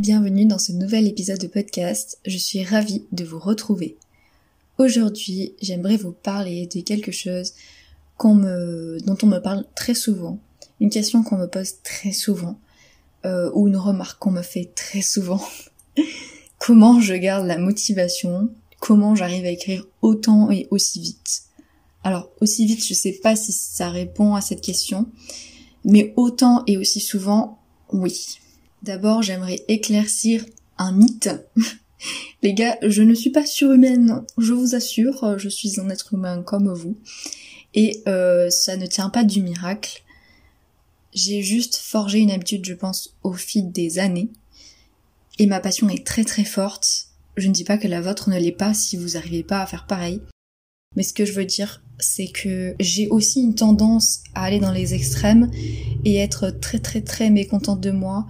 bienvenue dans ce nouvel épisode de podcast. Je suis ravie de vous retrouver. Aujourd'hui, j'aimerais vous parler de quelque chose qu'on dont on me parle très souvent, une question qu'on me pose très souvent, euh, ou une remarque qu'on me fait très souvent. comment je garde la motivation? Comment j'arrive à écrire autant et aussi vite? Alors, aussi vite, je sais pas si ça répond à cette question, mais autant et aussi souvent, oui. D'abord, j'aimerais éclaircir un mythe. Les gars, je ne suis pas surhumaine, je vous assure, je suis un être humain comme vous. Et euh, ça ne tient pas du miracle. J'ai juste forgé une habitude, je pense, au fil des années. Et ma passion est très très forte. Je ne dis pas que la vôtre ne l'est pas si vous n'arrivez pas à faire pareil. Mais ce que je veux dire, c'est que j'ai aussi une tendance à aller dans les extrêmes et être très très très mécontente de moi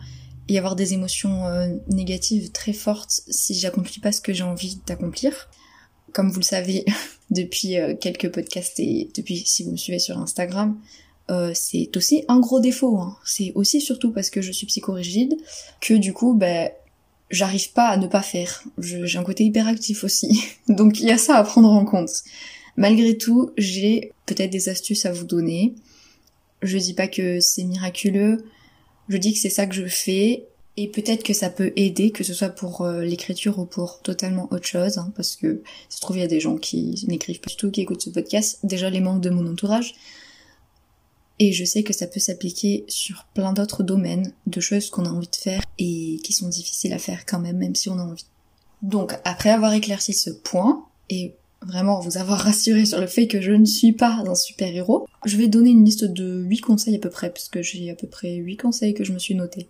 y avoir des émotions euh, négatives très fortes si j'accomplis pas ce que j'ai envie d'accomplir. Comme vous le savez depuis euh, quelques podcasts et depuis si vous me suivez sur Instagram, euh, c'est aussi un gros défaut. Hein. C'est aussi surtout parce que je suis psychorigide que du coup, ben, j'arrive pas à ne pas faire. J'ai un côté hyperactif aussi. Donc il y a ça à prendre en compte. Malgré tout, j'ai peut-être des astuces à vous donner. Je dis pas que c'est miraculeux, je dis que c'est ça que je fais et peut-être que ça peut aider, que ce soit pour euh, l'écriture ou pour totalement autre chose, hein, parce que se trouve il y a des gens qui n'écrivent pas du tout, qui écoutent ce podcast, déjà les membres de mon entourage. Et je sais que ça peut s'appliquer sur plein d'autres domaines, de choses qu'on a envie de faire et qui sont difficiles à faire quand même, même si on a envie. Donc, après avoir éclairci ce point, et vraiment vous avoir rassuré sur le fait que je ne suis pas un super héros, je vais donner une liste de 8 conseils à peu près, puisque j'ai à peu près 8 conseils que je me suis notés.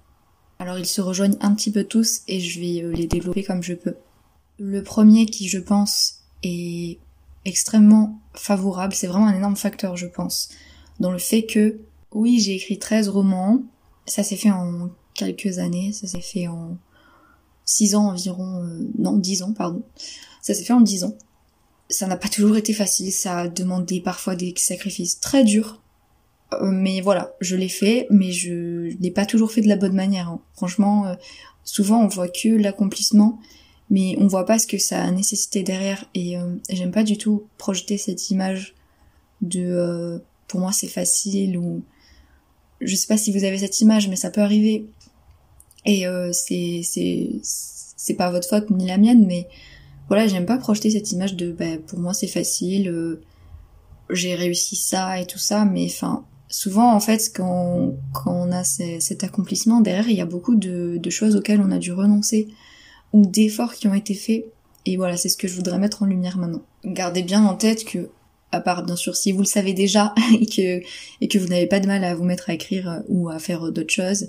Alors ils se rejoignent un petit peu tous et je vais euh, les développer comme je peux. Le premier qui je pense est extrêmement favorable, c'est vraiment un énorme facteur je pense, dans le fait que oui j'ai écrit 13 romans, ça s'est fait en quelques années, ça s'est fait en 6 ans environ, euh, non 10 ans pardon, ça s'est fait en 10 ans ça n'a pas toujours été facile, ça a demandé parfois des sacrifices très durs. Euh, mais voilà, je l'ai fait, mais je l'ai pas toujours fait de la bonne manière. Hein. Franchement, euh, souvent on voit que l'accomplissement, mais on voit pas ce que ça a nécessité derrière. Et euh, j'aime pas du tout projeter cette image de pour moi c'est facile ou je sais pas si vous avez cette image, mais ça peut arriver. Et c'est c'est c'est pas votre faute ni la mienne, mais voilà, j'aime pas projeter cette image de bah, pour moi c'est facile, euh, j'ai réussi ça et tout ça, mais enfin souvent en fait quand, quand on a cet accomplissement derrière, il y a beaucoup de, de choses auxquelles on a dû renoncer ou d'efforts qui ont été faits. Et voilà, c'est ce que je voudrais mettre en lumière maintenant. Gardez bien en tête que à part bien sûr si vous le savez déjà et que et que vous n'avez pas de mal à vous mettre à écrire ou à faire d'autres choses,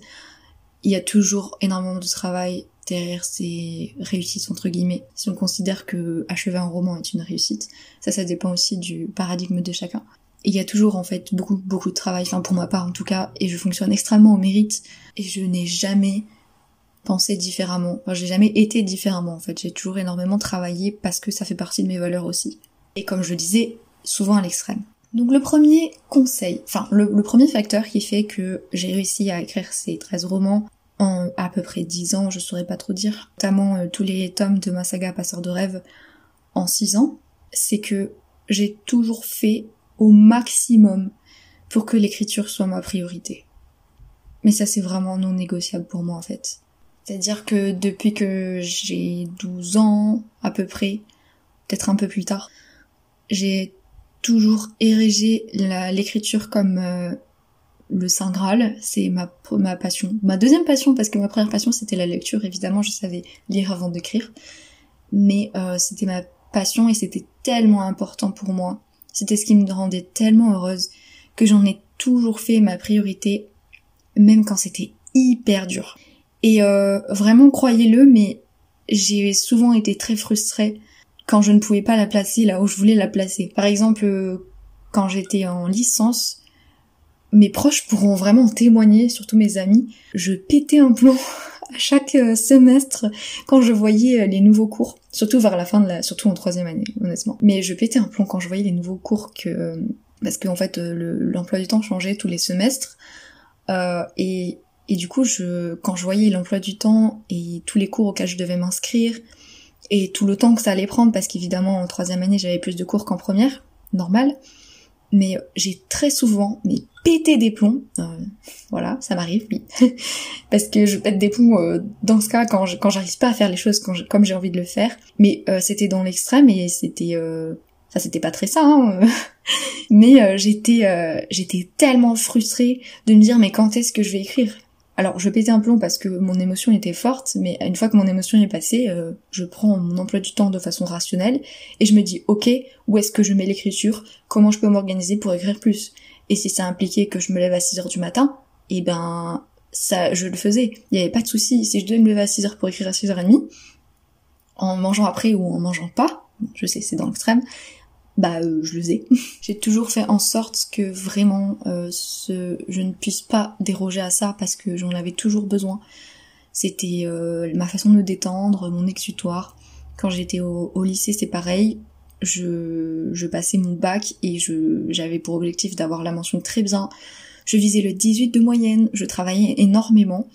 il y a toujours énormément de travail derrière ces réussites entre guillemets. Si on considère que achever un roman est une réussite, ça ça dépend aussi du paradigme de chacun. il y a toujours en fait beaucoup beaucoup de travail, enfin pour ma part en tout cas, et je fonctionne extrêmement au mérite et je n'ai jamais pensé différemment. Enfin j'ai jamais été différemment en fait. J'ai toujours énormément travaillé parce que ça fait partie de mes valeurs aussi. Et comme je le disais, souvent à l'extrême. Donc le premier conseil, enfin le, le, premier facteur qui fait que j'ai réussi à écrire ces 13 romans en à peu près 10 ans, je saurais pas trop dire, notamment euh, tous les tomes de ma saga Passeur de rêve en 6 ans, c'est que j'ai toujours fait au maximum pour que l'écriture soit ma priorité. Mais ça c'est vraiment non négociable pour moi en fait. C'est-à-dire que depuis que j'ai 12 ans à peu près, peut-être un peu plus tard, j'ai toujours érigé l'écriture comme euh, le Saint Graal, c'est ma, ma passion. Ma deuxième passion, parce que ma première passion c'était la lecture, évidemment je savais lire avant d'écrire, mais euh, c'était ma passion et c'était tellement important pour moi. C'était ce qui me rendait tellement heureuse que j'en ai toujours fait ma priorité, même quand c'était hyper dur. Et euh, vraiment, croyez-le, mais j'ai souvent été très frustrée quand je ne pouvais pas la placer là où je voulais la placer. Par exemple, euh, quand j'étais en licence, mes proches pourront vraiment témoigner, surtout mes amis, je pétais un plomb à chaque euh, semestre quand je voyais les nouveaux cours, surtout vers la fin de la, surtout en troisième année, honnêtement. Mais je pétais un plomb quand je voyais les nouveaux cours que, parce qu'en fait l'emploi du temps changeait tous les semestres, euh, et et du coup, je, quand je voyais l'emploi du temps et tous les cours auxquels je devais m'inscrire, et tout le temps que ça allait prendre, parce qu'évidemment en troisième année j'avais plus de cours qu'en première, normal, mais j'ai très souvent mais pété des plombs, euh, voilà, ça m'arrive, oui, parce que je pète des plombs euh, dans ce cas quand quand j'arrive pas à faire les choses comme j'ai envie de le faire, mais euh, c'était dans l'extrême et c'était ça c'était pas très ça hein, mais j'étais j'étais tellement frustrée de me dire mais quand est-ce que je vais écrire? Alors je pétais un plomb parce que mon émotion était forte, mais une fois que mon émotion est passée, euh, je prends mon emploi du temps de façon rationnelle et je me dis ok, où est-ce que je mets l'écriture? Comment je peux m'organiser pour écrire plus? Et si ça impliquait que je me lève à 6 heures du matin, eh ben ça je le faisais. Il n'y avait pas de souci. Si je devais me lever à 6 heures pour écrire à 6h30, en mangeant après ou en mangeant pas, je sais c'est dans l'extrême, bah euh, je le faisais. J'ai toujours fait en sorte que vraiment euh, ce, je ne puisse pas déroger à ça parce que j'en avais toujours besoin. C'était euh, ma façon de me détendre, mon exutoire. Quand j'étais au, lycée, c'est pareil. Je, je passais mon bac et j'avais pour objectif d'avoir la mention très bien. Je visais le 18 de moyenne, je travaillais énormément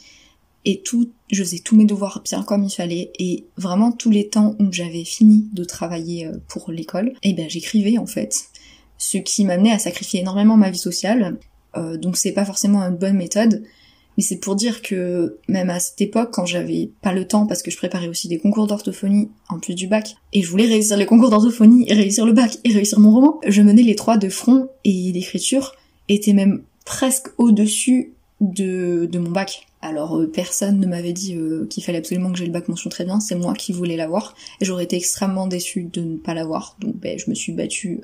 et tout, je faisais tous mes devoirs bien comme il fallait et vraiment tous les temps où j'avais fini de travailler euh, pour l'école, et eh ben j'écrivais en fait, ce qui m'amenait à sacrifier énormément ma vie sociale. Euh, donc c'est pas forcément une bonne méthode, mais c'est pour dire que même à cette époque, quand j'avais pas le temps, parce que je préparais aussi des concours d'orthophonie en plus du bac, et je voulais réussir les concours d'orthophonie, réussir le bac, et réussir mon roman, je menais les trois de front, et l'écriture était même presque au-dessus de, de mon bac. Alors euh, personne ne m'avait dit euh, qu'il fallait absolument que j'ai le bac mention très bien, c'est moi qui voulais l'avoir et j'aurais été extrêmement déçue de ne pas l'avoir. Donc ben, je me suis battue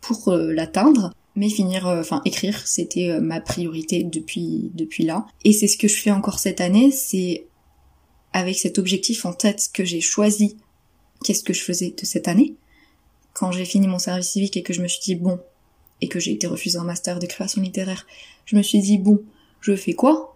pour euh, l'atteindre. Mais finir, enfin écrire, c'était ma priorité depuis depuis là. Et c'est ce que je fais encore cette année, c'est avec cet objectif en tête que j'ai choisi qu'est-ce que je faisais de cette année. Quand j'ai fini mon service civique et que je me suis dit bon, et que j'ai été refusée en master de littéraire, je me suis dit bon, je fais quoi?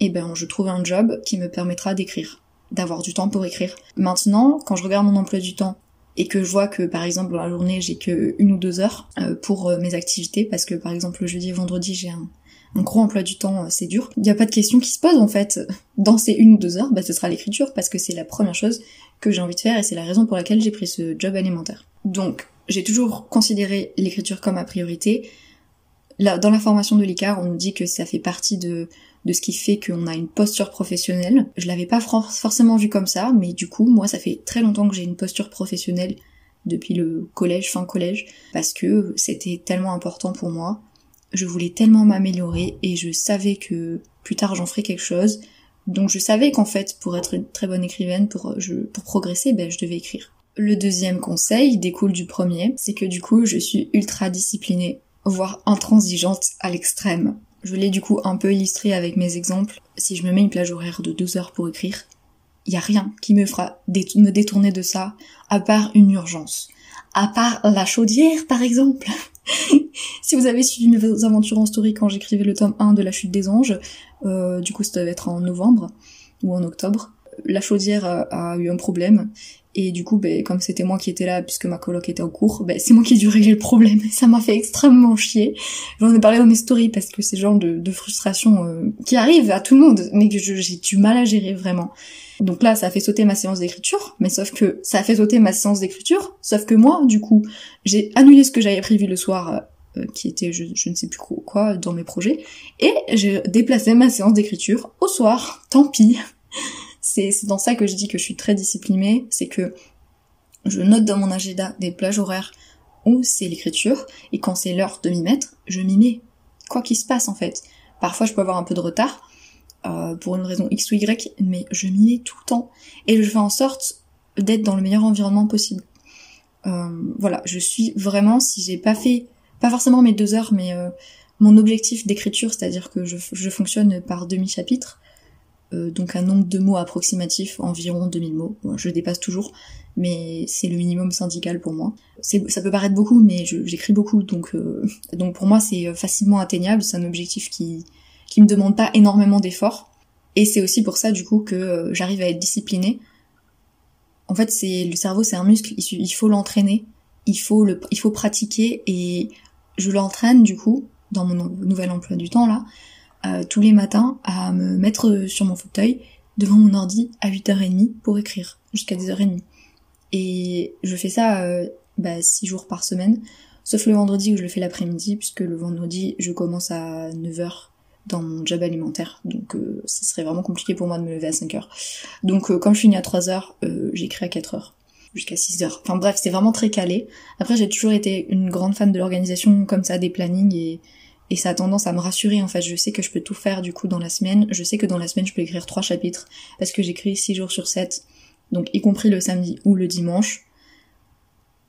Eh ben je trouve un job qui me permettra d'écrire, d'avoir du temps pour écrire. Maintenant, quand je regarde mon emploi du temps et que je vois que par exemple dans la journée j'ai que une ou deux heures euh, pour euh, mes activités, parce que par exemple le jeudi et vendredi j'ai un, gros emploi du temps, euh, c'est dur. Il n'y a pas de question qui se pose en fait. Dans ces une ou deux heures, bah, ce sera l'écriture parce que c'est la première chose que j'ai envie de faire et c'est la raison pour laquelle j'ai pris ce job alimentaire. Donc j'ai toujours considéré l'écriture comme ma priorité. Là, dans la formation de l'ICAR, on nous dit que ça fait partie de, de ce qui fait qu'on a une posture professionnelle. Je l'avais pas forcément vu comme ça, mais du coup, moi, ça fait très longtemps que j'ai une posture professionnelle depuis le collège, fin collège, parce que c'était tellement important pour moi. Je voulais tellement m'améliorer et je savais que plus tard j'en ferais quelque chose. Donc je savais qu'en fait, pour être une très bonne écrivaine, pour, pour progresser, ben, je devais écrire. Le deuxième conseil découle du premier, c'est que du coup, je suis ultra disciplinée, voire intransigeante à l'extrême. Je l'ai du coup un peu illustré avec mes exemples. Si je me mets une plage horaire de deux heures pour écrire, il y a rien qui me fera me détourner de ça, à part une urgence. À part la chaudière, par exemple. si vous avez suivi mes aventures en story quand j'écrivais le tome 1 de La chute des anges, euh, du coup ça devait être en novembre ou en octobre, la chaudière a eu un problème et du coup, ben, comme c'était moi qui étais là, puisque ma coloc était en cours, ben, c'est moi qui ai dû régler le problème. Ça m'a fait extrêmement chier. J'en ai parlé dans mes stories parce que c'est le genre de, frustration euh, qui arrive à tout le monde, mais que j'ai du mal à gérer vraiment. Donc là, ça a fait sauter ma séance d'écriture, mais sauf que ça a fait sauter ma séance d'écriture, sauf que moi, du coup, j'ai annulé ce que j'avais prévu le soir, euh, qui était je, ne sais plus quoi dans mes projets, et j'ai déplacé ma séance d'écriture au soir. Tant pis c'est dans ça que je dis que je suis très disciplinée, c'est que je note dans mon agenda des plages horaires où c'est l'écriture, et quand c'est l'heure de m'y mettre, je m'y mets. Quoi qu'il se passe en fait. Parfois je peux avoir un peu de retard, euh, pour une raison X ou Y, mais je m'y mets tout le temps. Et je fais en sorte d'être dans le meilleur environnement possible. Euh, voilà, je suis vraiment, si j'ai pas fait, pas forcément mes deux heures, mais euh, mon objectif d'écriture, c'est-à-dire que je, je, fonctionne par demi-chapitre, euh, donc un nombre de mots approximatif, environ 2000 mots. je dépasse toujours, mais c'est le minimum syndical pour moi. Ça peut paraître beaucoup, mais j'écris beaucoup, donc euh, donc pour moi c'est facilement atteignable. C'est un objectif qui qui me demande pas énormément d'efforts, et c'est aussi pour ça du coup que euh, j'arrive à être disciplinée. En fait, c'est le cerveau, c'est un muscle, il, faut l'entraîner, il faut le, il faut pratiquer, et je l'entraîne du coup dans mon nouvel emploi du temps là euh, tous les matins à me mettre sur mon fauteuil devant mon ordi à 8h30 pour écrire jusqu'à 10h30. Et je fais ça euh, bah, 6 jours par semaine, sauf le vendredi où je le fais l'après-midi, puisque le vendredi je commence à 9h dans mon job alimentaire, donc euh, ce serait vraiment compliqué pour moi de me lever à 5h. Donc euh, comme je finis à 3h, euh, j'écris à 4h jusqu'à 6 h Enfin bref, c'est vraiment très calé. Après, j'ai toujours été une grande fan de l'organisation comme ça, des plannings et et ça a tendance à me rassurer en fait. Je sais que je peux tout faire du coup dans la semaine. Je sais que dans la semaine je peux écrire trois chapitres parce que j'écris six jours sur 7, donc y compris le samedi ou le dimanche,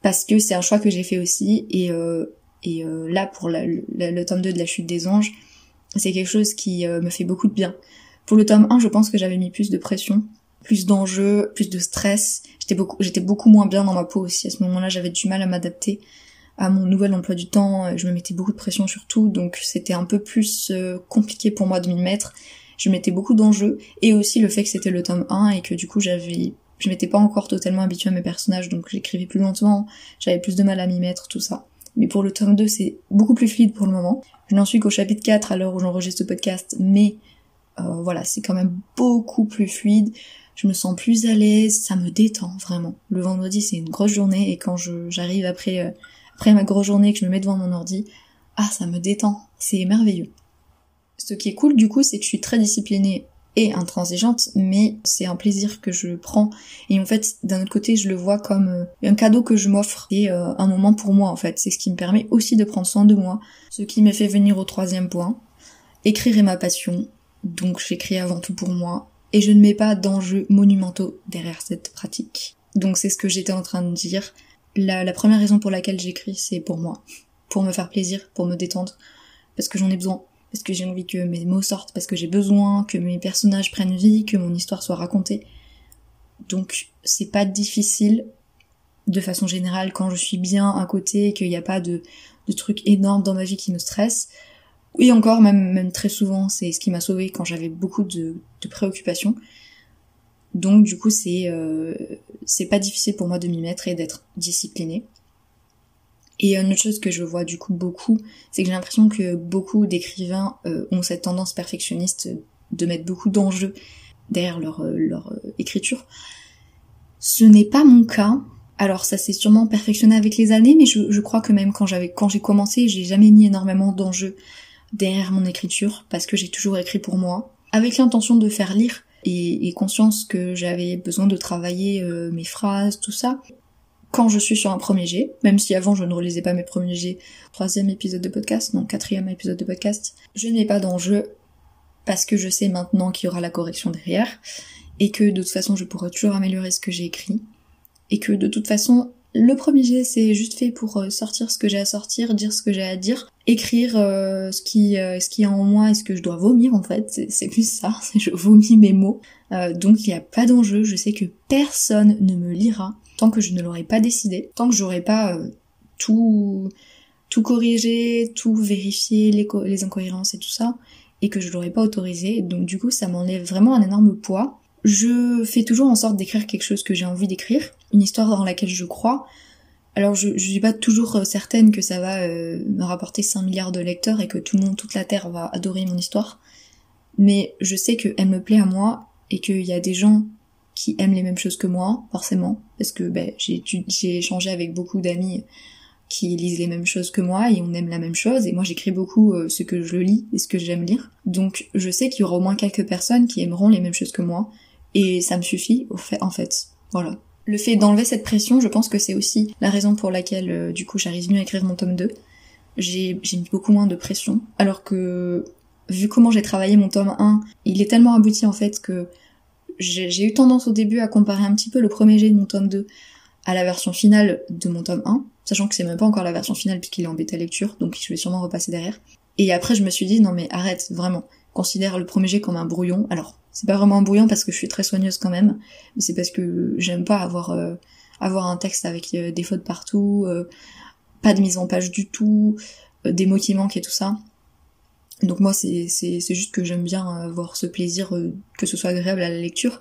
parce que c'est un choix que j'ai fait aussi. Et, euh, et euh, là pour le tome 2 de la chute des anges, c'est quelque chose qui euh, me fait beaucoup de bien. Pour le tome 1, je pense que j'avais mis plus de pression, plus d'enjeux, plus de stress. J'étais beaucoup, j'étais beaucoup moins bien dans ma peau aussi. À ce moment-là, j'avais du mal à m'adapter à mon nouvel emploi du temps, euh, je me mettais beaucoup de pression sur tout, donc c'était un peu plus euh, compliqué pour moi de m'y mettre. Je mettais beaucoup d'enjeux, et aussi le fait que c'était le tome 1 et que du coup j'avais je m'étais pas encore totalement habituée à mes personnages, donc j'écrivais plus lentement, j'avais plus de mal à m'y mettre, tout ça. Mais pour le tome 2, c'est beaucoup plus fluide pour le moment. Je n'en suis qu'au chapitre 4 à l'heure où j'enregistre ce podcast, mais euh, voilà, c'est quand même beaucoup plus fluide. Je me sens plus à l'aise, ça me détend vraiment. Le vendredi, c'est une grosse journée et quand j'arrive après après ma grosse journée que je me mets devant mon ordi, ah ça me détend, c'est merveilleux. Ce qui est cool du coup, c'est que je suis très disciplinée et intransigeante, mais c'est un plaisir que je prends. Et en fait, d'un autre côté, je le vois comme euh, un cadeau que je m'offre et euh, un moment pour moi en fait. C'est ce qui me permet aussi de prendre soin de moi. Ce qui me fait venir au troisième point. Écrire est ma passion, donc j'écris avant tout pour moi. Et je ne mets pas d'enjeux monumentaux derrière cette pratique. Donc c'est ce que j'étais en train de dire. La, première raison pour laquelle j'écris, c'est pour moi. Pour me faire plaisir, pour me détendre. Parce que j'en ai besoin. Parce que j'ai envie que mes mots sortent. Parce que j'ai besoin que mes personnages prennent vie, que mon histoire soit racontée. Donc, c'est pas difficile, de façon générale, quand je suis bien à côté et qu'il n'y a pas de, de trucs énormes dans ma vie qui me stressent. Et encore, même, même très souvent, c'est ce qui m'a sauvé quand j'avais beaucoup de, de préoccupations. Donc du coup c'est euh, c'est pas difficile pour moi de m'y mettre et d'être disciplinée. Et une autre chose que je vois du coup beaucoup, c'est que j'ai l'impression que beaucoup d'écrivains euh, ont cette tendance perfectionniste de mettre beaucoup d'enjeux derrière leur, euh, leur écriture. Ce n'est pas mon cas. Alors ça s'est sûrement perfectionné avec les années, mais je, crois que même quand quand j'ai commencé, j'ai jamais mis énormément d'enjeux derrière mon écriture parce que j'ai toujours écrit pour moi, avec l'intention de faire lire et, conscience que j'avais besoin de travailler euh, mes phrases, tout ça. Quand je suis sur un premier jet, même si avant je ne relisais pas mes premiers jets, troisième épisode de podcast, non quatrième épisode de podcast, je n'ai pas d'enjeu parce que je sais maintenant qu'il y aura la correction derrière et que de toute façon je pourrai toujours améliorer ce que j'ai écrit et que de toute façon le premier jet, c'est juste fait pour euh, sortir ce que j'ai à sortir, dire ce que j'ai à dire, écrire euh, ce qui euh, ce qui est en moi et ce que je dois vomir en fait. C'est plus ça, je vomis mes mots. donc il n'y a pas d'enjeu. Je sais que personne ne me lira tant que je ne l'aurai pas décidé, tant que j'aurai pas tout tout corrigé, tout vérifié, les, incohérences et tout ça, et que je l'aurais pas autorisé. Donc du coup, ça m'enlève vraiment un énorme poids. Je fais toujours en sorte d'écrire quelque chose que j'ai envie d'écrire, une histoire dans laquelle je crois. Alors je, je suis pas toujours euh, certaine que ça va euh, me rapporter 5 milliards de lecteurs et que tout le monde, toute la Terre va adorer mon histoire. Mais je sais qu'elle me plaît à moi et qu'il y a des gens qui aiment les mêmes choses que moi, forcément, parce que ben, j'ai échangé avec beaucoup d'amis qui lisent les mêmes choses que moi et on aime la même chose et moi j'écris beaucoup euh, ce que je lis et ce que j'aime lire. Donc je sais qu'il y aura au moins quelques personnes qui aimeront les mêmes choses que moi Et ça me suffit, au fait, en fait. Voilà. Le fait d'enlever cette pression, je pense que c'est aussi la raison pour laquelle, euh, du coup, j'arrive mieux à écrire mon tome 2. J'ai mis beaucoup moins de pression. Alors que, vu comment j'ai travaillé mon tome 1, il est tellement abouti, en fait, que j'ai eu tendance au début à comparer un petit peu le premier jet de mon tome 2 à la version finale de mon tome 1, sachant que c'est même pas encore la version finale puisqu'il est en bêta lecture, donc je vais sûrement repasser derrière. Et après je me suis dit non mais arrête, vraiment, considère le premier jet comme un brouillon. Alors, c'est pas vraiment brouillon parce que je suis très soigneuse quand même, mais c'est parce que j'aime pas avoir euh, avoir un texte avec euh, des fautes partout, euh, pas de mise en page du tout, des mots qui manquent et tout ça. Donc moi c'est c'est juste que j'aime bien avoir ce plaisir que ce soit agréable à la lecture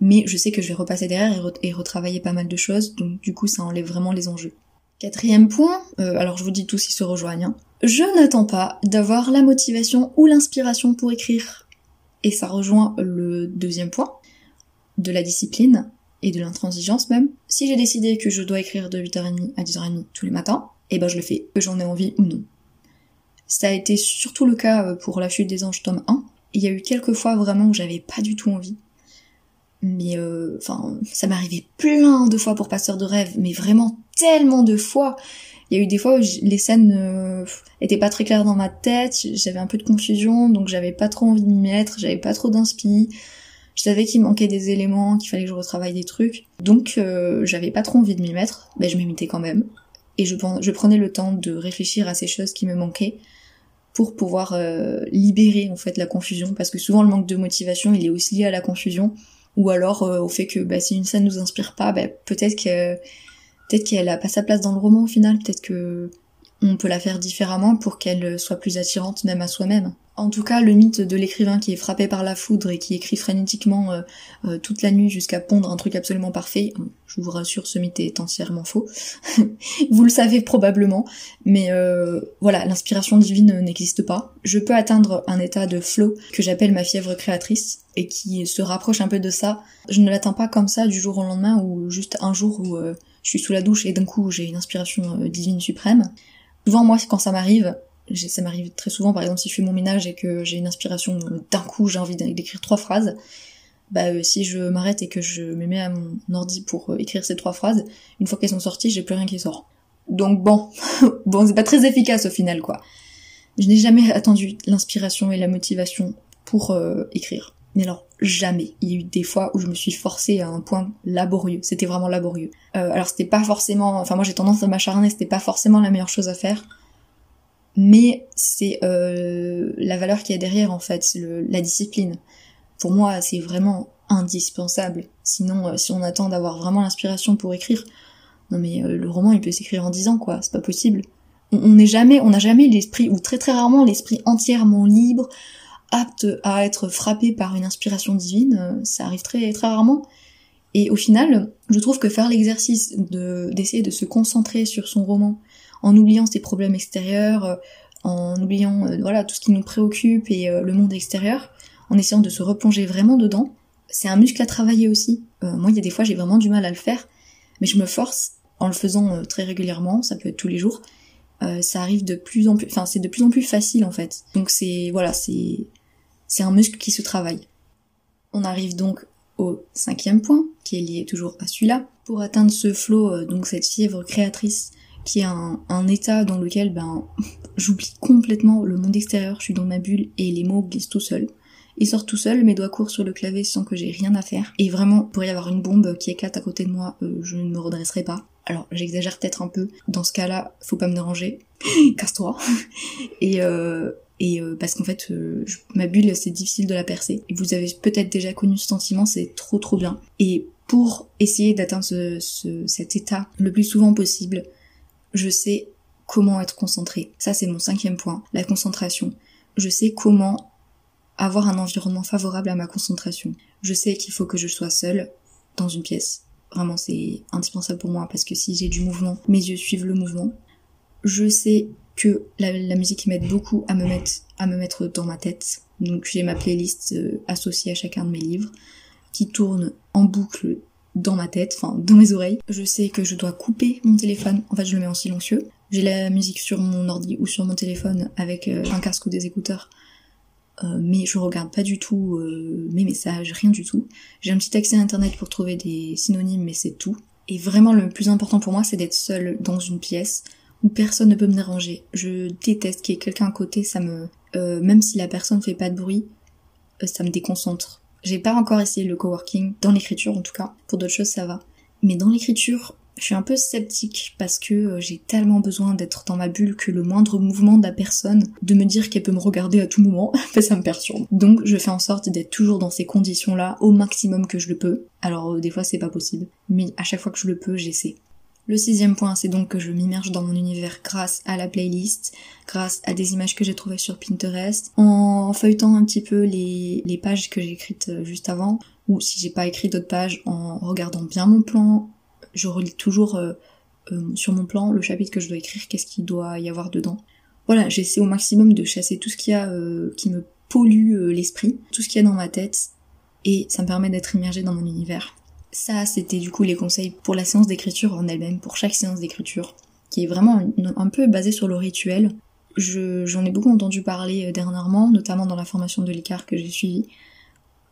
mais je sais que je vais repasser derrière et, retravailler pas mal de choses, donc du coup ça enlève vraiment les enjeux. Quatrième point, alors je vous dis tous ils se rejoignent, hein. je n'attends pas d'avoir la motivation ou l'inspiration pour écrire. Et ça rejoint le deuxième point, de la discipline et de l'intransigeance même. Si j'ai décidé que je dois écrire de 8h30 à 10h30 tous les matins, eh ben je le fais, que j'en ai envie ou non. Ça a été surtout le cas euh, pour La chute des anges tome 1. Il y a eu quelques fois vraiment où j'avais pas du tout envie mais euh, enfin ça m'arrivait plein de fois pour Passeur de rêve mais vraiment tellement de fois il y a eu des fois où les scènes euh, étaient pas très claires dans ma tête j'avais un peu de confusion donc j'avais pas trop envie de m'y mettre j'avais pas trop d'inspi. Je savais qu'il manquait des éléments qu'il fallait que je retravaille des trucs. Donc euh, j'avais pas trop envie de m'y mettre mais je m'y mettais quand même. Et je, prenais le temps de réfléchir à ces choses qui me manquaient pour pouvoir libérer en fait la confusion. Parce que souvent le manque de motivation il est aussi lié à la confusion. Ou alors euh, au fait que bah, si une scène nous inspire pas, bah, peut-être que peut-être qu'elle a pas sa place dans le roman au final, peut-être que on peut la faire différemment pour qu'elle soit plus attirante même à soi-même. En tout cas, le mythe de l'écrivain qui est frappé par la foudre et qui écrit frénétiquement euh, euh, toute la nuit jusqu'à pondre un truc absolument parfait, je vous rassure, ce mythe est entièrement faux. vous le savez probablement, mais euh, voilà, l'inspiration divine n'existe pas. Je peux atteindre un état de flow que j'appelle ma fièvre créatrice et qui se rapproche un peu de ça. Je ne l'atteins pas comme ça du jour au lendemain ou juste un jour où je suis sous la douche et d'un coup j'ai une inspiration divine suprême. Souvent moi quand ça m'arrive, ça m'arrive très souvent, par exemple, si je fais mon ménage et que j'ai une inspiration, d'un coup j'ai envie d'écrire trois phrases, bah euh, si je m'arrête et que je me mets à mon ordi pour euh, écrire ces trois phrases, une fois qu'elles sont sorties, j'ai plus rien qui sort. Donc bon, bon, c'est pas très efficace au final, quoi. Je n'ai jamais attendu l'inspiration et la motivation pour euh, écrire. Mais alors, jamais. Il y a eu des fois où je me suis forcée à un point laborieux. C'était vraiment laborieux. alors c'était pas forcément... Enfin moi j'ai tendance à m'acharner, c'était pas forcément la meilleure chose à faire mais c'est euh, la valeur qu'il y a derrière en fait, c'est la discipline. Pour moi, c'est vraiment indispensable. Sinon, euh, si on attend d'avoir vraiment l'inspiration pour écrire, non mais euh, le roman il peut s'écrire en 10 ans quoi, c'est pas possible. On n'est jamais, on n'a jamais l'esprit ou très très rarement l'esprit entièrement libre, apte à être frappé par une inspiration divine. ça arrive très très rarement. Et au final, je trouve que faire l'exercice de d'essayer de se concentrer sur son roman en oubliant ses problèmes extérieurs, euh, en oubliant euh, voilà tout ce qui nous préoccupe et euh, le monde extérieur, en essayant de se replonger vraiment dedans. C'est un muscle à travailler aussi. moi, il y a des fois, j'ai vraiment du mal à le faire, mais je me force en le faisant très régulièrement. Ça peut être tous les jours. ça arrive de plus en plus, enfin, c'est de plus en plus facile en fait. Donc c'est voilà, c'est c'est un muscle qui se travaille. On arrive donc au cinquième point, qui est lié toujours à celui-là. Pour atteindre ce flow, donc cette fièvre créatrice qui est un, état dans lequel ben j'oublie complètement le monde extérieur, je suis dans ma bulle et les mots glissent tout seuls. Ils sortent tout seuls, mes doigts courent sur le clavier sans que j'ai rien à faire. Et vraiment, pour y avoir une bombe qui éclate à côté de moi, euh, je ne me redresserai pas. Alors, j'exagère peut-être un peu. Dans ce cas-là, faut pas me déranger. Casse-toi. et euh, et euh, parce qu'en fait, ma bulle, c'est difficile de la percer. Vous avez peut-être déjà connu ce sentiment, c'est trop trop bien. Et pour essayer d'atteindre ce, cet état le plus souvent possible, je sais comment être concentré. Ça, c'est mon cinquième point, la concentration. Je sais comment avoir un environnement favorable à ma concentration. Je sais qu'il faut que je sois seule dans une pièce. Vraiment, c'est indispensable pour moi parce que si j'ai du mouvement, mes yeux suivent le mouvement. Je sais que la, musique m'aide beaucoup à me mettre à me mettre dans ma tête. Donc j'ai ma playlist euh, associée à chacun de mes livres qui tourne en boucle dans ma tête, enfin dans mes oreilles. Je sais que je dois couper mon téléphone, en fait je le mets en silencieux. J'ai la musique sur mon ordi ou sur mon téléphone avec euh, un casque ou des écouteurs euh, mais je regarde pas du tout euh, mes messages, rien du tout. J'ai un petit accès à internet pour trouver des synonymes, mais c'est tout. Et vraiment le plus important pour moi, c'est d'être seule dans une pièce personne ne peut me déranger. Je déteste qu'il y ait quelqu'un à côté, ça me... Euh, même si la personne fait pas de bruit, ça me déconcentre. J'ai pas encore essayé le coworking, dans l'écriture en tout cas. Pour d'autres choses, ça va. Mais dans l'écriture, je suis un peu sceptique parce que euh, j'ai tellement besoin d'être dans ma bulle que le moindre mouvement de la personne, de me dire qu'elle peut me regarder à tout moment, ça me perturbe. Donc je fais en sorte d'être toujours dans ces conditions-là au maximum que je le peux. Alors euh, des fois c'est pas possible, mais à chaque fois que je le peux, j'essaie. Le sixième point, c'est donc que je m'immerge dans mon univers grâce à la playlist, grâce à des images que j'ai trouvées sur Pinterest, en feuilletant un petit peu les, les pages que j'ai écrites euh, juste avant, ou si j'ai pas écrit d'autres pages, en regardant bien mon plan, je relis toujours euh, euh, sur mon plan le chapitre que je dois écrire, qu'est-ce qu'il doit y avoir dedans. Voilà, j'essaie au maximum de chasser tout ce qu'il y a euh, qui me pollue l'esprit, tout ce qu'il y a dans ma tête, et ça me permet d'être immergé dans mon univers. Ça, c'était du coup les conseils pour la séance d'écriture en elle-même, pour chaque séance d'écriture, qui est vraiment un peu basée sur le rituel. J'en ai beaucoup entendu parler dernièrement, notamment dans la formation de l'ICAR que j'ai suivie,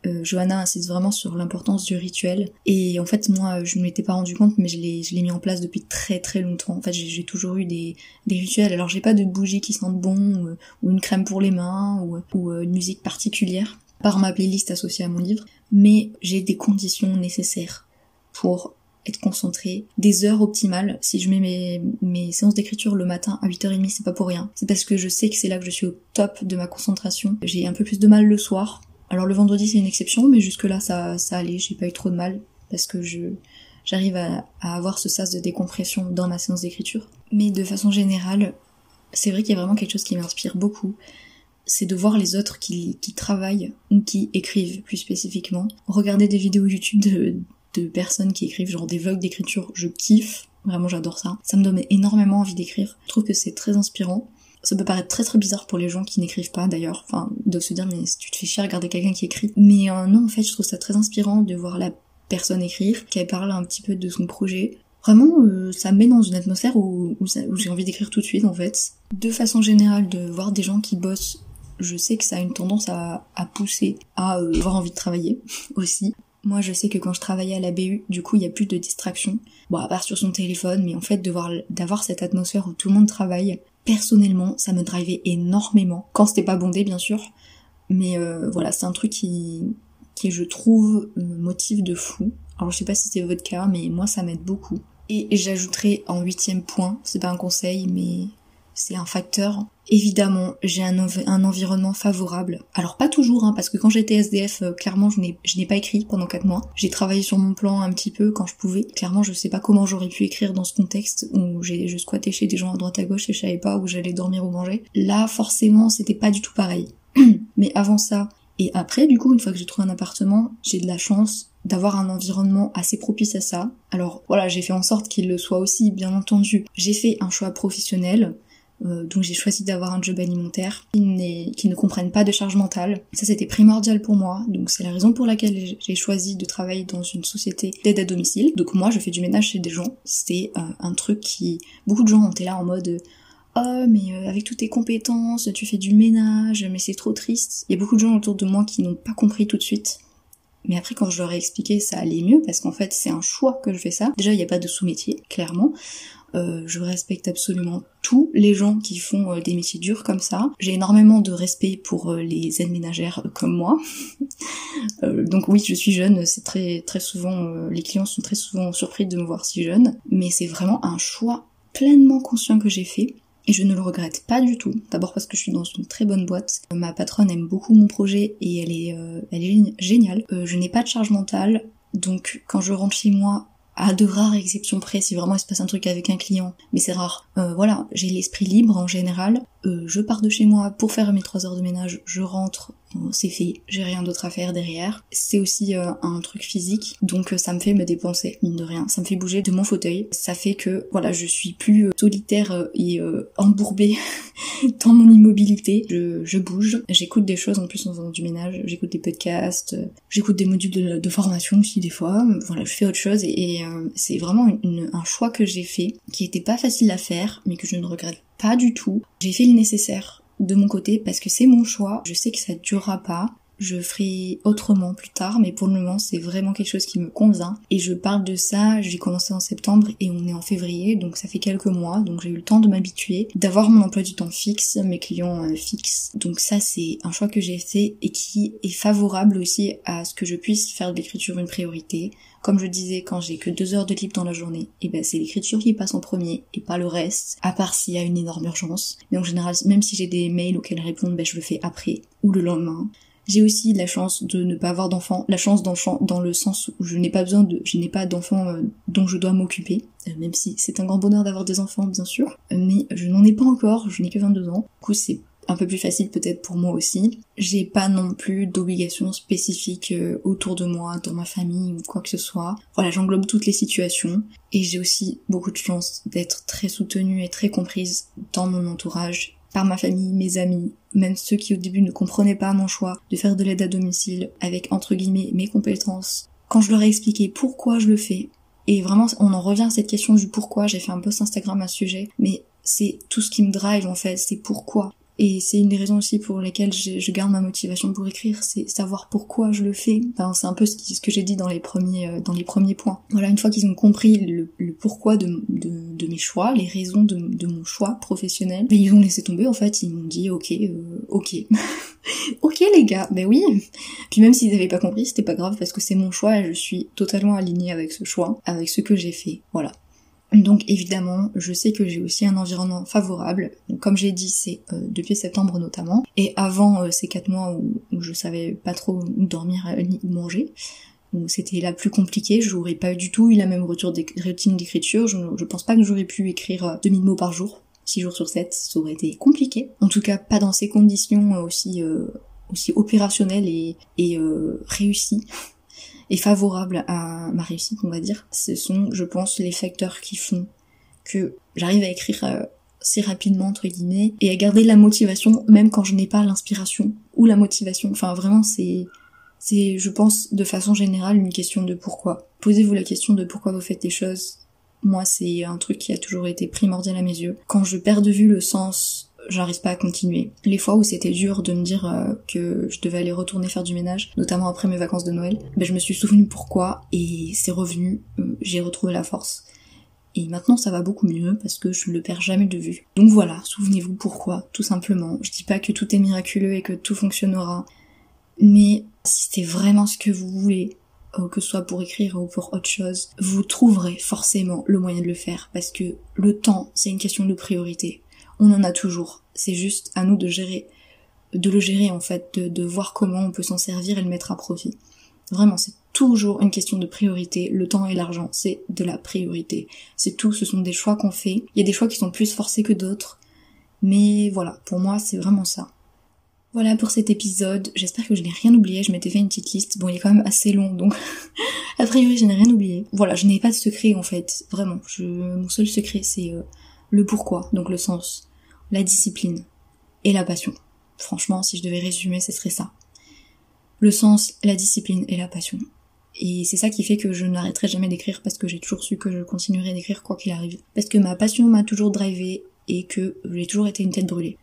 euh, Johanna insiste vraiment sur l'importance du rituel. Et en fait, moi, je ne m'étais pas rendu compte, mais je l'ai, je l'ai mis en place depuis très très longtemps. En fait, j'ai, toujours eu des, des rituels. Alors, j'ai pas de bougies qui sentent bon, ou, une crème pour les mains, ou, ou euh, une musique particulière, par ma playlist associée à mon livre. Mais j'ai des conditions nécessaires pour être concentré, des heures optimales. Si je mets mes, séances d'écriture le matin à 8h30, c'est pas pour rien. C'est parce que je sais que c'est là que je suis au top de ma concentration. J'ai un peu plus de mal le soir, alors le vendredi c'est une exception, mais jusque là ça, ça allait, j'ai pas eu trop de mal parce que je j'arrive à, avoir ce sas de décompression dans ma séance d'écriture. Mais de façon générale, c'est vrai qu'il y a vraiment quelque chose qui m'inspire beaucoup, c'est de voir les autres qui, qui travaillent ou qui écrivent plus spécifiquement. Regarder des vidéos YouTube de, de personnes qui écrivent genre des vlogs d'écriture, je kiffe, vraiment j'adore ça. Ça me donne énormément envie d'écrire. Je trouve que c'est très inspirant. Ça peut paraître très très bizarre pour les gens qui n'écrivent pas d'ailleurs, enfin de se dire mais si tu te fais chier à regarder quelqu'un qui écrit. Mais euh, non en fait je trouve ça très inspirant de voir la personne écrire, qu'elle parle un petit peu de son projet. Vraiment euh, ça me met dans une atmosphère où, où, j'ai envie d'écrire tout de suite en fait. De façon générale de voir des gens qui bossent, je sais que ça a une tendance à, pousser à euh, avoir envie de travailler aussi. Moi, je sais que quand je travaillais à la BU, du coup, il y a plus de distractions. Bon, à part sur son téléphone, mais en fait, d'avoir cette atmosphère où tout le monde travaille, personnellement, ça me drivait énormément. Quand c'était pas bondé, bien sûr. Mais euh, voilà, c'est un truc qui, qui je trouve, motive de fou. Alors je sais pas si c'est votre cas, mais moi ça m'aide beaucoup. Et j'ajouterai en huitième point, c'est pas un conseil, mais c'est un facteur. Évidemment, j'ai un, environnement favorable. Alors pas toujours, hein, parce que quand j'étais SDF, euh, clairement, je n'ai pas écrit pendant 4 mois. J'ai travaillé sur mon plan un petit peu quand je pouvais. Clairement, je sais pas comment j'aurais pu écrire dans ce contexte où je squattais chez des gens à droite à gauche et je savais pas où j'allais dormir ou manger. Là, forcément, c'était pas du tout pareil. Mais avant ça, et après, du coup, une fois que j'ai trouvé un appartement, j'ai de la chance d'avoir un environnement assez propice à ça. Alors voilà, j'ai fait en sorte qu'il le soit aussi, bien entendu. J'ai fait un choix professionnel. Euh, donc j'ai choisi d'avoir un job alimentaire qui, qui ne comprenne pas de charge mentale. Ça c'était primordial pour moi, donc c'est la raison pour laquelle j'ai choisi de travailler dans une société d'aide à domicile. Donc moi je fais du ménage chez des gens, c'était euh, un truc qui... Beaucoup de gens ont été là en mode... Oh mais euh, avec toutes tes compétences, tu fais du ménage, mais c'est trop triste. Il y a beaucoup de gens autour de moi qui n'ont pas compris tout de suite. Mais après, quand je leur ai expliqué, ça allait mieux parce qu'en fait, c'est un choix que je fais ça. Déjà, il n'y a pas de sous-métier, clairement. Euh, je respecte absolument tous les gens qui font euh, des métiers durs comme ça. J'ai énormément de respect pour euh, les aides ménagères comme moi. donc oui, je suis jeune, c'est très très souvent les clients sont très souvent surpris de me voir si jeune, mais c'est vraiment un choix pleinement conscient que j'ai fait. Et je ne le regrette pas du tout. D'abord parce que je suis dans une très bonne boîte. Ma patronne aime beaucoup mon projet et elle est, elle est géniale. je n'ai pas de charge mentale. Donc quand je rentre chez moi, à de rares exceptions près si vraiment il se passe un truc avec un client, mais c'est rare. Euh, voilà, j'ai l'esprit libre en général. Euh, je pars de chez moi pour faire mes trois heures de ménage, je rentre, c'est fait, j'ai rien d'autre à faire derrière. C'est aussi euh, un truc physique, donc ça me fait me dépenser, mine de rien. Ça me fait bouger de mon fauteuil. Ça fait que, voilà, je suis plus solitaire et embourbée dans mon immobilité. Je, je bouge, j'écoute des choses en plus en faisant du ménage, j'écoute des podcasts, j'écoute des modules de, formation aussi des fois. Voilà, je fais autre chose et, c'est vraiment un choix que j'ai fait qui était pas facile à faire, mais que je ne regrette pas du tout. J'ai fait le nécessaire de mon côté parce que c'est mon choix. Je sais que ça durera pas je ferai autrement plus tard, mais pour le moment c'est vraiment quelque chose qui me convient. Et je parle de ça, j'ai commencé en septembre et on est en février, donc ça fait quelques mois, donc j'ai eu le temps de m'habituer, d'avoir mon emploi du temps fixe, mes clients euh, fixes. Donc ça c'est un choix que j'ai fait et qui est favorable aussi à ce que je puisse faire de l'écriture une priorité. Comme je disais, quand j'ai que deux heures de libre dans la journée, et eh ben c'est l'écriture qui passe en premier et pas le reste, à part s'il y a une énorme urgence. Mais en général, même si j'ai des mails auxquels répondre, ben je le fais après ou le lendemain. J'ai aussi la chance de ne pas avoir d'enfants, la chance d'enfant dans le sens où je n'ai pas besoin de, je n'ai pas d'enfants euh, dont je dois m'occuper, euh, même si c'est un grand bonheur d'avoir des enfants bien sûr, euh, mais je n'en ai pas encore, je n'ai que 22 ans. Du coup c'est un peu plus facile peut-être pour moi aussi. J'ai pas non plus d'obligations spécifiques autour de moi, dans ma famille ou quoi que ce soit. Voilà, j'englobe toutes les situations et j'ai aussi beaucoup de chance d'être très soutenue et très comprise dans mon entourage par ma famille, mes amis, même ceux qui au début ne comprenaient pas mon choix de faire de l'aide à domicile avec entre guillemets mes compétences. Quand je leur ai expliqué pourquoi je le fais, et vraiment on en revient à cette question du pourquoi, j'ai fait un post Instagram à ce sujet, mais c'est tout ce qui me drive en fait, c'est pourquoi. Et c'est une des raisons aussi pour lesquelles je, garde ma motivation pour écrire, c'est savoir pourquoi je le fais. Enfin, c'est un peu ce, que j'ai dit dans les premiers euh, dans les premiers points. Voilà, une fois qu'ils ont compris le, pourquoi de, mes choix, les raisons de, mon choix professionnel, ils ont laissé tomber en fait. Ils m'ont dit ok, euh, ok, ok les gars, ben oui. Puis même s'ils n'avaient pas compris, c'était pas grave parce que c'est mon choix et je suis totalement alignée avec ce choix, avec ce que j'ai fait. Voilà. Donc évidemment, je sais que j'ai aussi un environnement favorable. comme j'ai dit, c'est euh, depuis septembre notamment. Et avant euh, ces quatre mois où, je savais pas trop dormir euh, ni manger, où c'était la plus compliquée, j'aurais pas du tout eu la même routine d'écriture. Je, je pense pas que j'aurais pu écrire 2000 mots par jour. 6 jours sur 7, ça aurait été compliqué. En tout cas, pas dans ces conditions aussi aussi opérationnelles et réussies favorable à ma réussite, on va dire. Ce sont, je pense, les facteurs qui font que j'arrive à écrire euh, assez rapidement, entre guillemets, et à garder la motivation, même quand je n'ai pas l'inspiration ou la motivation. Enfin, vraiment, c'est, c'est, je pense, de façon générale, une question de pourquoi. Posez-vous la question de pourquoi vous faites des choses. Moi, c'est un truc qui a toujours été primordial à mes yeux. Quand je perds de vue le sens j'arrive pas à continuer. Les fois où c'était dur de me dire euh, que je devais aller retourner faire du ménage, notamment après mes vacances de Noël, ben je me suis souvenu pourquoi et c'est revenu, euh, j'ai retrouvé la force. Et maintenant ça va beaucoup mieux parce que je ne le perds jamais de vue. Donc voilà, souvenez-vous pourquoi, tout simplement. Je dis pas que tout est miraculeux et que tout fonctionnera, mais si c'est vraiment ce que vous voulez, euh, que ce soit pour écrire ou pour autre chose, vous trouverez forcément le moyen de le faire parce que le temps, c'est une question de priorité on en a toujours. C'est juste à nous de gérer, de le gérer en fait, de, voir comment on peut s'en servir et le mettre à profit. Vraiment, c'est toujours une question de priorité. Le temps et l'argent, c'est de la priorité. C'est tout, ce sont des choix qu'on fait. Il y a des choix qui sont plus forcés que d'autres. Mais voilà, pour moi, c'est vraiment ça. Voilà pour cet épisode. J'espère que je n'ai rien oublié. Je m'étais fait une petite liste. Bon, il est quand même assez long, donc a priori, je n'ai rien oublié. Voilà, je n'ai pas de secret en fait. Vraiment, mon seul secret, c'est euh, le pourquoi, donc le sens la discipline et la passion. Franchement, si je devais résumer, ce serait ça. Le sens, la discipline et la passion. Et c'est ça qui fait que je n'arrêterai jamais d'écrire parce que j'ai toujours su que je continuerai d'écrire quoi qu'il arrive. Parce que ma passion m'a toujours drivé et que j'ai toujours été une tête brûlée.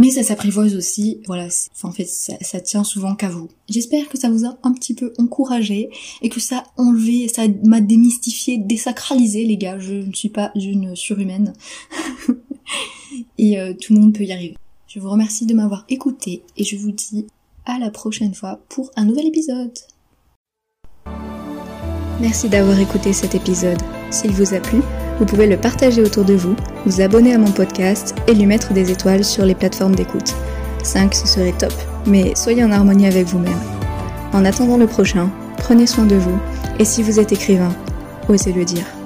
Mais ça s'apprivoise aussi, voilà, en fait ça, tient souvent qu'à vous. J'espère que ça vous a un petit peu encouragé et que ça enlevé, ça m'a démystifié, désacralisé les gars, je ne suis pas une surhumaine. et euh, tout le monde peut y arriver. Je vous remercie de m'avoir écouté et je vous dis à la prochaine fois pour un nouvel épisode. Merci d'avoir écouté cet épisode. S'il vous a plu, vous pouvez le partager autour de vous, vous abonner à mon podcast et lui mettre des étoiles sur les plateformes d'écoute. 5, ce serait top, mais soyez en harmonie avec vous-même. En attendant le prochain, prenez soin de vous et si vous êtes écrivain, osez le dire.